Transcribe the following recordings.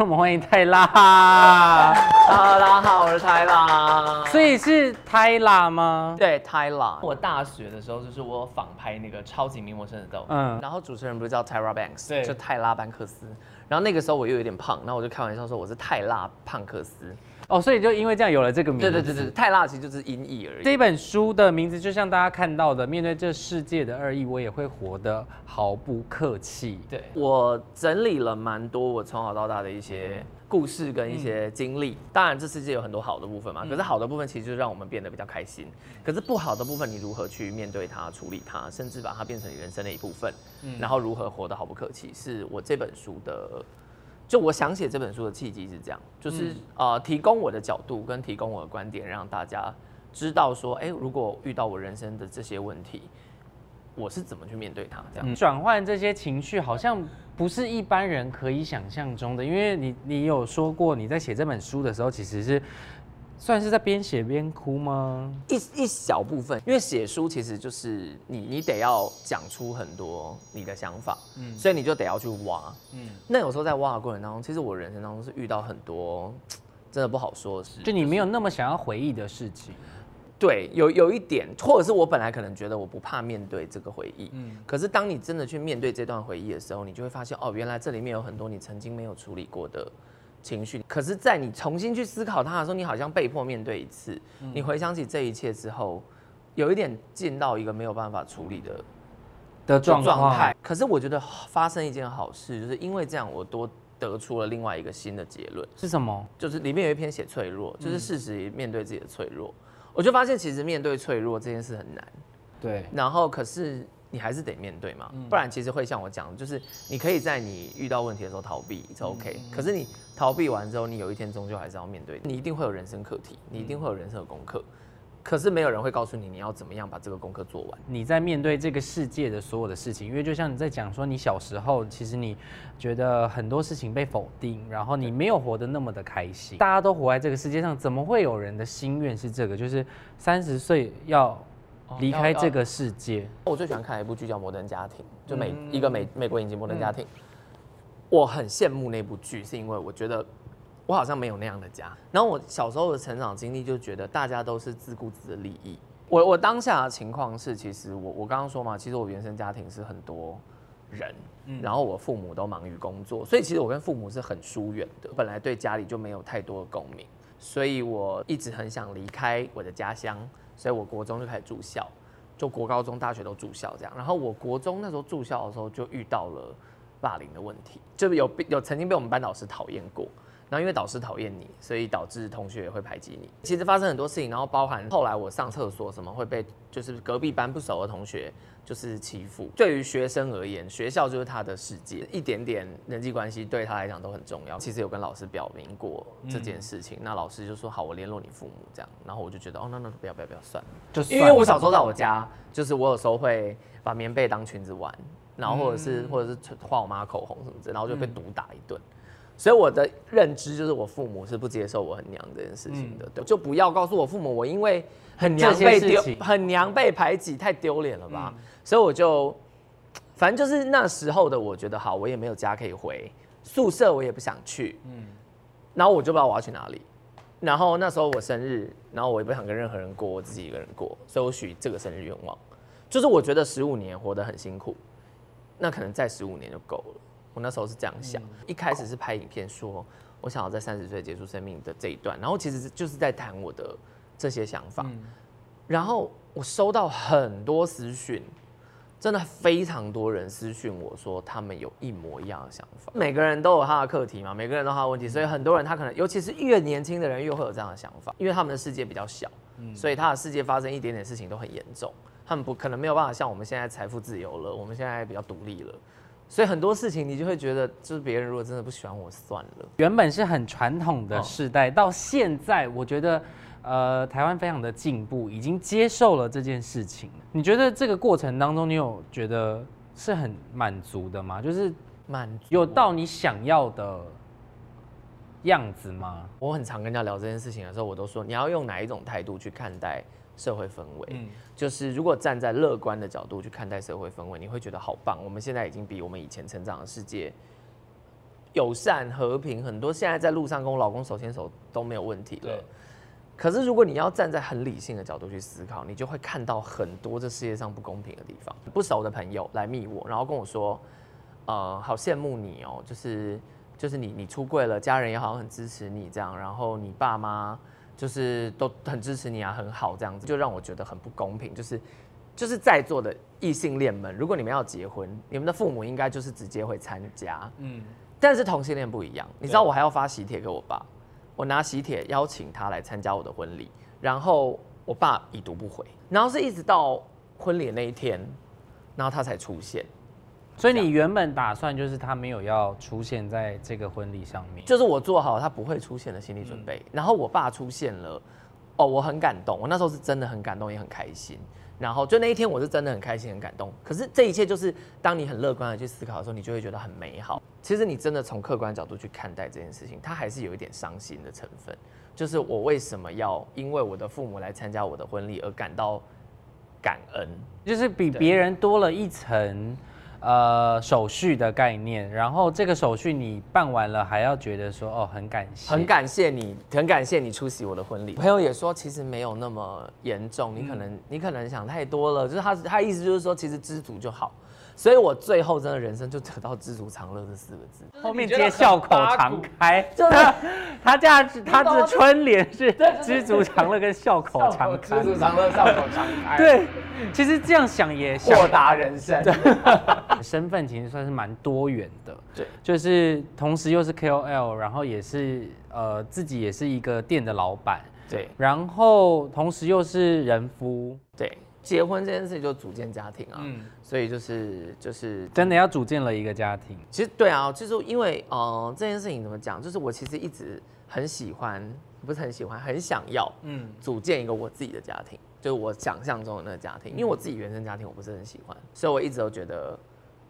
让 我们欢迎泰拉。Hello，大家好，我是泰拉。所以是泰拉吗？对泰拉，我大学的时候就是我有仿拍那个超级名模生的豆，嗯嗯，然后主持人不是叫 Tyra Banks，对就泰拉班克斯。然后那个时候我又有点胖，然后我就开玩笑说我是泰拉胖克斯。哦，所以就因为这样有了这个名字。对对对对，泰拉其实就是音译而已。这本书的名字就像大家看到的，面对这世界的恶意，我也会活得毫不客气。对我整理了蛮多我从小到大的一些故事跟一些经历。当然，这世界有很多好的部分嘛，可是好的部分其实就让我们变得比较开心。可是不好的部分，你如何去面对它、处理它，甚至把它变成你人生的一部分，然后如何活得毫不客气，是我这本书的。就我想写这本书的契机是这样，就是、呃，提供我的角度跟提供我的观点，让大家知道说，哎、如果遇到我人生的这些问题，我是怎么去面对它，这样。嗯转换这些情绪好像不是一般人可以想象中的，因为你你有说过你在写这本书的时候，其实是算是在边写边哭吗？一一小部分，因为写书其实就是你你得要讲出很多你的想法，嗯，所以你就得要去挖，嗯，那有时候在挖的过程当中，其实我人生当中是遇到很多真的不好说的事，就你没有那么想要回忆的事情。对，有有一点，或者是我本来可能觉得我不怕面对这个回忆，嗯，可是当你真的去面对这段回忆的时候，你就会发现，哦，原来这里面有很多你曾经没有处理过的情绪。可是，在你重新去思考它的时候，你好像被迫面对一次。你回想起这一切之后，有一点进到一个没有办法处理的的状态。可是我觉得发生一件好事，就是因为这样，我多得出了另外一个新的结论。是什么？就是里面有一篇写脆弱，就是事实面对自己的脆弱。我就发现其实面对脆弱这件事很难，对，然后可是你还是得面对嘛，不然其实会像我讲的，就是你可以在你遇到问题的时候逃避，是 OK，可是你逃避完之后，你有一天终究还是要面对，你一定会有人生课题，你一定会有人生的功课，可是没有人会告诉你你要怎么样把这个功课做完。你在面对这个世界的所有的事情，因为就像你在讲说，你小时候其实你觉得很多事情被否定，然后你没有活得那么的开心。大家都活在这个世界上，怎么会有人的心愿是这个？就是三十岁要离开这个世界。我最喜欢看一部剧叫《摩登家庭》，就美、一个美美国影集《摩登家庭》我很羡慕那部剧，是因为我觉得我好像没有那样的家。然后我小时候的成长经历就觉得大家都是自顾自的利益。我我当下的情况是，其实我我刚刚说嘛，其实我原生家庭是很多人，然后我父母都忙于工作，所以其实我跟父母是很疏远的。本来对家里就没有太多的共鸣，所以我一直很想离开我的家乡，所以我国中就开始住校，就国高中、大学都住校这样。然后我国中那时候住校的时候就遇到了霸凌的问题，就有有曾经被我们班老师讨厌过。然后因为导师讨厌你，所以导致同学也会排挤你。其实发生很多事情，然后包含后来我上厕所什么会被就是隔壁班不熟的同学就是欺负。对于学生而言，学校就是他的世界，一点点人际关系对他来讲都很重要。其实有跟老师表明过这件事情，那老师就说好，我联络你父母这样。然后我就觉得哦，那那不要不要不要算了。就因为我小时候在我家，就是我有时候会把棉被当裙子玩，然后或者是、或者是画我妈口红什么之类，然后就被毒打一顿。所以我的认知就是我父母是不接受我很娘这件事情的，对，就不要告诉我父母我因为很娘被丢很娘被排挤太丢脸了吧，所以我就反正就是那时候的我觉得好，我也没有家可以回，宿舍我也不想去，嗯，然后我就不知道我要去哪里。然后那时候我生日，然后我也不想跟任何人过，我自己一个人过，所以我许这个生日愿望，就是我觉得十五年活得很辛苦，那可能再十五年就够了。我那时候是这样想，一开始是拍影片说我想要在三十岁结束生命的这一段，然后其实就是在谈我的这些想法，然后我收到很多私讯，真的非常多人私讯我说他们有一模一样的想法。每个人都有他的课题嘛，每个人都有他的问题，所以很多人他可能，尤其是越年轻的人越会有这样的想法，因为他们的世界比较小，所以他的世界发生一点点事情都很严重，他们不可能没有办法像我们现在财富自由了，我们现在比较独立了。所以很多事情你就会觉得，就是别人如果真的不喜欢我，算了。原本是很传统的哦世代，到现在我觉得，呃，台湾非常的进步，已经接受了这件事情。你觉得这个过程当中，你有觉得是很满足的吗？就是满足有到你想要的样子吗？我很常跟人家聊这件事情的时候，我都说你要用哪一种态度去看待社会氛围。就是如果站在乐观的角度去看待社会氛围，你会觉得好棒。我们现在已经比我们以前成长的世界友善和平，很多现在在路上跟我老公手牵手都没有问题了。可是如果你要站在很理性的角度去思考，你就会看到很多这世界上不公平的地方。不熟的朋友来密我，然后跟我说，呃，好羡慕你哦，就是就是你你出柜了，家人也好像很支持你这样，然后你爸妈就是都很支持你啊，很好这样子，就让我觉得很不公平。就是就是在座的异性恋们，如果你们要结婚，你们的父母应该就是直接会参加，嗯，但是同性恋不一样，你知道我还要发喜帖给我爸。我拿喜帖邀请他来参加我的婚礼，然后我爸已读不回，然后是一直到婚礼那一天，然后他才出现。所以你原本打算就是他没有要出现在这个婚礼上面，就是我做好他不会出现的心理准备。然后我爸出现了，哦，我很感动，我那时候是真的很感动，也很开心。然后就那一天我是真的很开心很感动。可是这一切就是当你很乐观的去思考的时候，你就会觉得很美好。其实你真的从客观角度去看待这件事情，它还是有一点伤心的成分。就是我为什么要因为我的父母来参加我的婚礼而感到感恩？就是比别人多了一层。呃，手续的概念，然后这个手续你办完了，还要觉得说哦，很感谢，很感谢你，很感谢你出席我的婚礼。朋友也说，其实没有那么严重，你可能你可能想太多了，就是他他意思就是说，其实知足就好。所以我最后真的人生就得到知足常乐这四个字，后面接笑口常开，就是 他这样子，他的春联是知足常乐跟笑口常开，知足常乐笑口常开。对，其实这样想也豁达人生，身份其实算是蛮多元的，对，就是同时又是 KOL，然后也是呃自己也是一个店的老板，对，然后同时又是人夫，对。结婚这件事情就组建家庭啊，嗯，所以就是就是真的要组建了一个家庭。其实对啊，就是因为呃这件事情怎么讲，就是我其实一直很喜欢，不是很喜欢，很想要，嗯，组建一个我自己的家庭，就是我想象中的那个家庭。因为我自己原生家庭我不是很喜欢，所以我一直都觉得，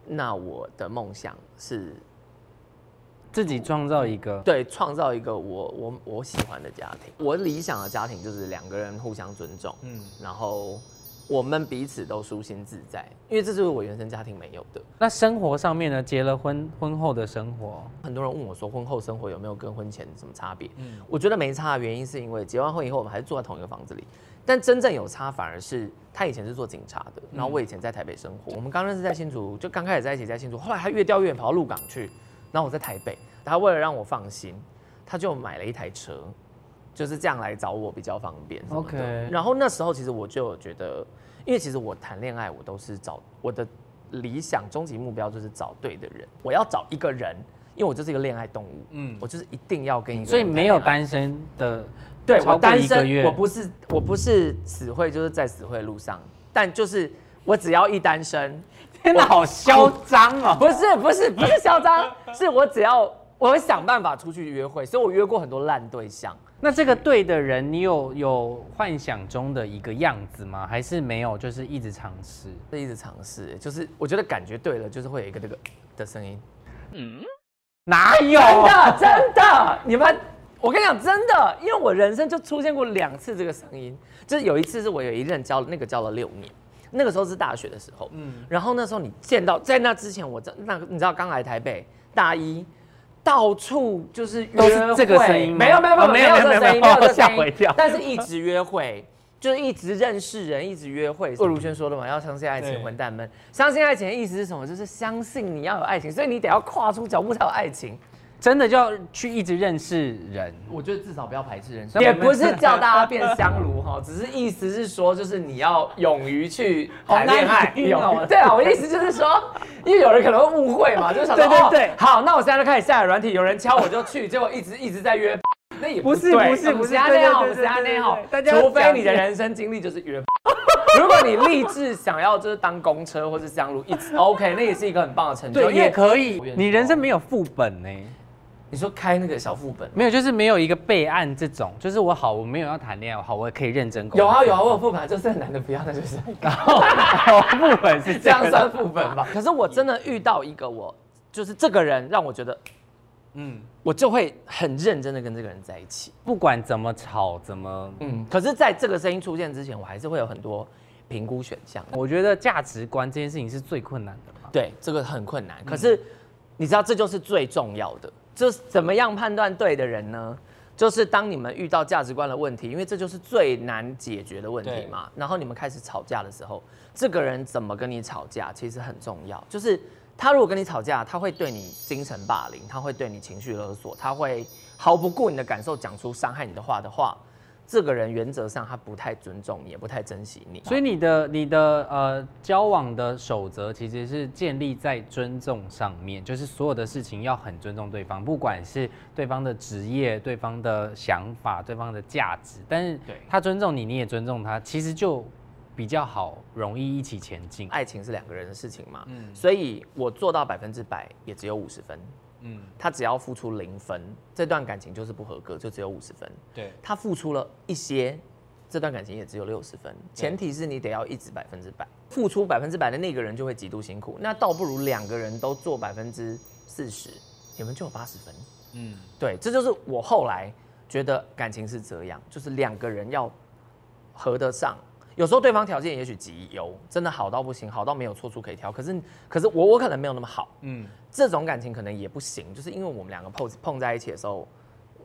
那我的梦想是自己创造一个，对，创造一个我我我喜欢的家庭。我理想的家庭就是两个人互相尊重，嗯，然后。我们彼此都舒心自在，因为这就是我原生家庭没有的。那生活上面呢？结了婚婚后的生活，很多人问我说，婚后生活有没有跟婚前什么差别？嗯，我觉得没差的原因是因为结完婚以后，我们还是住在同一个房子里。但真正有差，反而是他以前是做警察的，然后我以前在台北生活。我们刚认识在新竹，就刚开始在一起在新竹，后来他越调越远，跑到鹿港去，然后我在台北。他为了让我放心，他就买了一台车，就是这样来找我比较方便。OK。然后那时候其实我就觉得。因为其实我谈恋爱，我都是找我的理想终极目标就是找对的人。我要找一个人，因为我就是一个恋爱动物。嗯，我就是一定要跟一个。所以没有单身的，对我单身，我不是我不是死会，就是在死会路上。但就是我只要一单身，天哪，好嚣张哦！不是不是不是嚣张，是我只要我会想办法出去约会，所以我约过很多烂对象。那这个对的人，你有有幻想中的一个样子吗？还是没有？就是一直尝试，是一直尝试。就是我觉得感觉对了，就是会有一个这个的声音。嗯，哪有？真的真的，你们，我跟你讲真的，因为我人生就出现过两次这个声音。就是有一次是我有一任教那个教了六年，那个时候是大学的时候。嗯，然后那时候你见到在那之前，我在那你知道刚来台北大一。到处就是约会，这个声音没有没有没有没有这声音，没有这声音，跳。但是一直约会，就是一直认识人，一直约会。魏如萱说的嘛，要相信爱情，混蛋们，相信爱情的意思是什么？就是相信你要有爱情，所以你得要跨出脚步才有爱情。真的就要去一直认识人，我觉得至少不要排斥人生。也不是叫大家变香炉哈，只是意思是说，就是你要勇于去谈恋爱。有对啊，我意思就是说，因为有人可能会误会嘛，就是想说，对对对，好，那我现在就开始下载软体，有人敲我就去，结果一直一直在约，那也不是不是不是那样，不是那样，除非你的人生经历就是约。如果你立志想要就是当公车或是香炉，一直 OK，那也是一个很棒的成就，也可以。你人生没有副本呢？你说开那个小副本没有，就是没有一个备案这种，就是我好，我没有要谈恋爱，好，我也可以认真。有啊有啊，我有副本，就是男的不要，那就是。副本是 这样算副本吧？可是我真的遇到一个我，就是这个人让我觉得，嗯，我就会很认真的跟这个人在一起，不管怎么吵怎么，嗯。可是在这个声音出现之前，我还是会有很多评估选项。我觉得价值观这件事情是最困难的嘛。对，这个很困难。可是你知道，这就是最重要的。就是怎么样判断对的人呢？就是当你们遇到价值观的问题，因为这就是最难解决的问题嘛。然后你们开始吵架的时候，这个人怎么跟你吵架，其实很重要。就是他如果跟你吵架，他会对你精神霸凌，他会对你情绪勒索，他会毫不顾你的感受讲出伤害你的话的话。这个人原则上他不太尊重你，也不太珍惜你，所以你的你的呃交往的守则其实是建立在尊重上面，就是所有的事情要很尊重对方，不管是对方的职业、对方的想法、对方的价值，但是他尊重你，你也尊重他，其实就比较好，容易一起前进。爱情是两个人的事情嘛，嗯，所以我做到百分之百也只有五十分。嗯，他只要付出零分，这段感情就是不合格，就只有五十分。对，他付出了一些，这段感情也只有六十分。前提是你得要一直百分之百，付出百分之百的那个人就会极度辛苦。那倒不如两个人都做百分之四十，你们就有八十分。嗯，对，这就是我后来觉得感情是这样，就是两个人要合得上。有时候对方条件也许极优，真的好到不行，好到没有错处可以挑。可是，可是我我可能没有那么好，嗯，这种感情可能也不行，就是因为我们两个碰碰在一起的时候，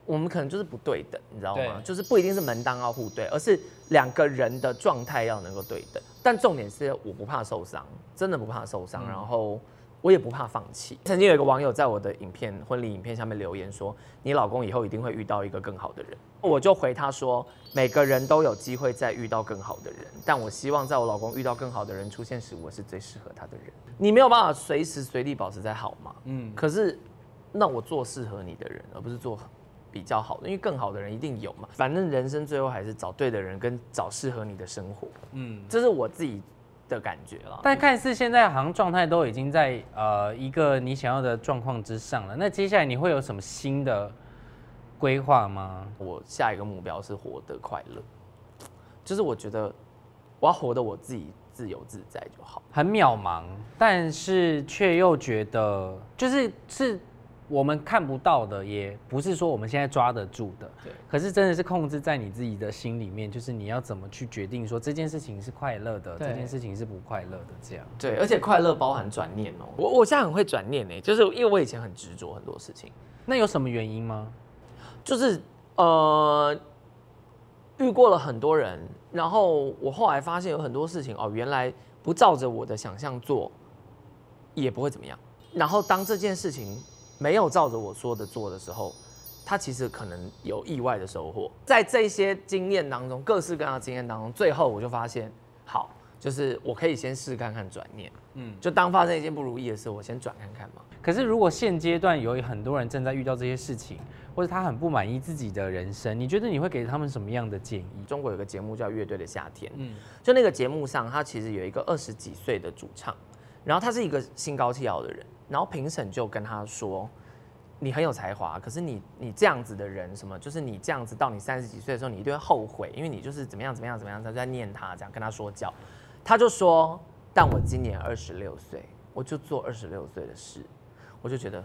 我们可能就是不对等，你知道吗？就是不一定是门当要户对，而是两个人的状态要能够对等。但重点是我不怕受伤，真的不怕受伤，然后。我也不怕放弃。曾经有一个网友在我的影片婚礼影片下面留言说：“你老公以后一定会遇到一个更好的人。”我就回他说：“每个人都有机会再遇到更好的人，但我希望在我老公遇到更好的人出现时，我是最适合他的人。你没有办法随时随地保持在好吗？嗯，可是那我做适合你的人，而不是做比较好的，因为更好的人一定有嘛。反正人生最后还是找对的人跟找适合你的生活。嗯，这是我自己。”的感觉了，但看似现在好像状态都已经在呃一个你想要的状况之上了。那接下来你会有什么新的规划吗？我下一个目标是活得快乐，就是我觉得我要活得我自己自由自在就好。很渺茫，但是却又觉得就是是。我们看不到的，也不是说我们现在抓得住的。对。可是真的是控制在你自己的心里面，就是你要怎么去决定说这件事情是快乐的，这件事情是不快乐的这样。对，而且快乐包含转念哦。我我现在很会转念呢，就是因为我以前很执着很多事情。那有什么原因吗？就是呃，遇过了很多人，然后我后来发现有很多事情哦，原来不照着我的想象做，也不会怎么样。然后当这件事情。没有照着我说的做的时候，他其实可能有意外的收获。在这些经验当中，各式各样的经验当中，最后我就发现，好，就是我可以先试看看转念，嗯，就当发生一件不如意的事，我先转看看嘛。可是如果现阶段有很多人正在遇到这些事情，或者他很不满意自己的人生，你觉得你会给他们什么样的建议？中国有个节目叫《乐队的夏天》，嗯，就那个节目上，他其实有一个二十几岁的主唱，然后他是一个心高气傲的人。然后评审就跟他说：“你很有才华，可是你你这样子的人，什么就是你这样子到你三十几岁的时候，你一定会后悔，因为你就是怎么样怎么样怎么样。”他在念他，这样跟他说教。他就说：“但我今年二十六岁，我就做二十六岁的事，我就觉得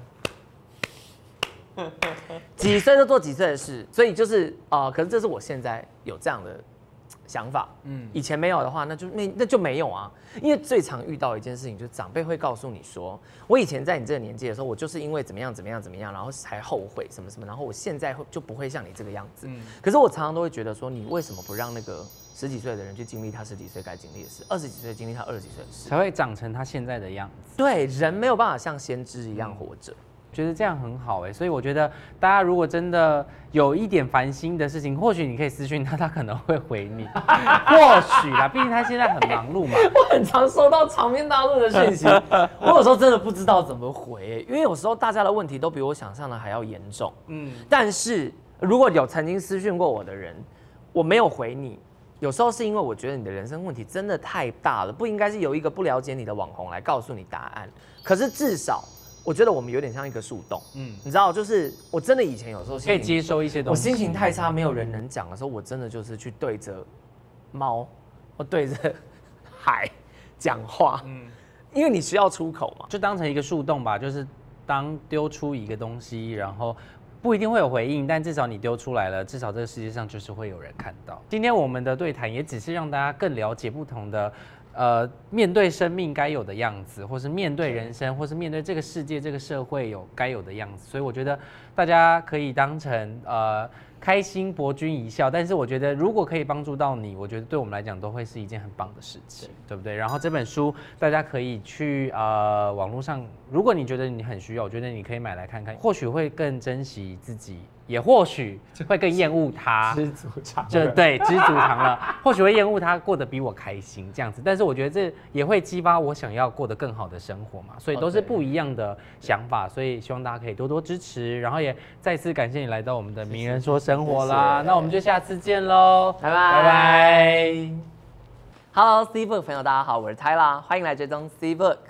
几岁就做几岁的事。所以就是啊，可是这是我现在有这样的。”想法，嗯，以前没有的话，那就那那就没有啊。因为最常遇到一件事情，就是长辈会告诉你说，我以前在你这个年纪的时候，我就是因为怎么样怎么样怎么样，然后才后悔什么什么，然后我现在会就不会像你这个样子。嗯，可是我常常都会觉得说，你为什么不让那个十几岁的人去经历他十几岁该经历的事，二十几岁经历他二十几岁的事，才会长成他现在的样子。对，人没有办法像先知一样活着。觉得这样很好哎，所以我觉得大家如果真的有一点烦心的事情，或许你可以私讯他，他可能会回你。或许啦，毕竟他现在很忙碌嘛。我很常收到长篇大论的讯息，我有时候真的不知道怎么回，因为有时候大家的问题都比我想象的还要严重。嗯，但是如果有曾经私讯过我的人，我没有回你，有时候是因为我觉得你的人生问题真的太大了，不应该是由一个不了解你的网红来告诉你答案。可是至少。我觉得我们有点像一个树洞，嗯，你知道，就是我真的以前有时候可以接收一些东西。我心情太差，没有人能讲的时候，我真的就是去对着猫，或对着海讲话，嗯，因为你需要出口嘛，就当成一个树洞吧，就是当丢出一个东西，然后。不一定会有回应，但至少你丢出来了，至少这个世界上就是会有人看到。今天我们的对谈也只是让大家更了解不同的呃，面对生命该有的样子，或是面对人生，或是面对这个世界、这个社会有该有的样子，所以我觉得大家可以当成呃开心博君一笑。但是我觉得如果可以帮助到你，我觉得对我们来讲都会是一件很棒的事情，对不对？然后这本书大家可以去呃网络上，如果你觉得你很需要，我觉得你可以买来看看，或许会更珍惜自己。也或许会更厌恶他，知足常就对知足常乐，或许会厌恶他过得比我开心这样子，但是我觉得这也会激发我想要过得更好的生活嘛，所以都是不一样的想法，所以希望大家可以多多支持，然后也再次感谢你来到我们的名人说生活啦，那我们就下次见喽，拜拜。拜拜。Hello C Book 朋友，大家好，我是 Tyla，欢迎来追踪 C Book。